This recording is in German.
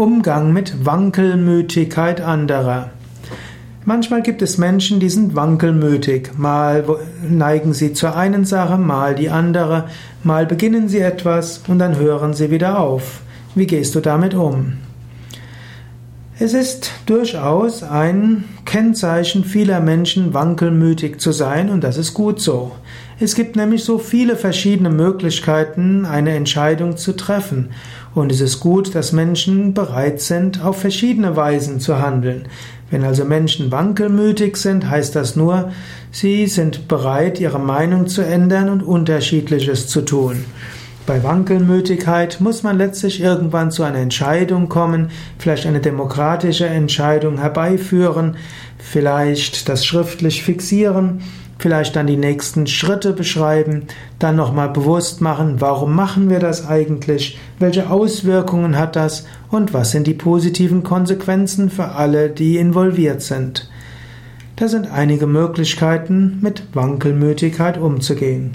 Umgang mit Wankelmütigkeit anderer. Manchmal gibt es Menschen, die sind wankelmütig. Mal neigen sie zur einen Sache, mal die andere, mal beginnen sie etwas und dann hören sie wieder auf. Wie gehst du damit um? Es ist durchaus ein Kennzeichen vieler Menschen, wankelmütig zu sein, und das ist gut so. Es gibt nämlich so viele verschiedene Möglichkeiten, eine Entscheidung zu treffen. Und es ist gut, dass Menschen bereit sind, auf verschiedene Weisen zu handeln. Wenn also Menschen wankelmütig sind, heißt das nur, sie sind bereit, ihre Meinung zu ändern und unterschiedliches zu tun. Bei Wankelmütigkeit muss man letztlich irgendwann zu einer Entscheidung kommen, vielleicht eine demokratische Entscheidung herbeiführen, vielleicht das schriftlich fixieren, vielleicht dann die nächsten Schritte beschreiben, dann nochmal bewusst machen, warum machen wir das eigentlich, welche Auswirkungen hat das und was sind die positiven Konsequenzen für alle, die involviert sind. Das sind einige Möglichkeiten, mit Wankelmütigkeit umzugehen.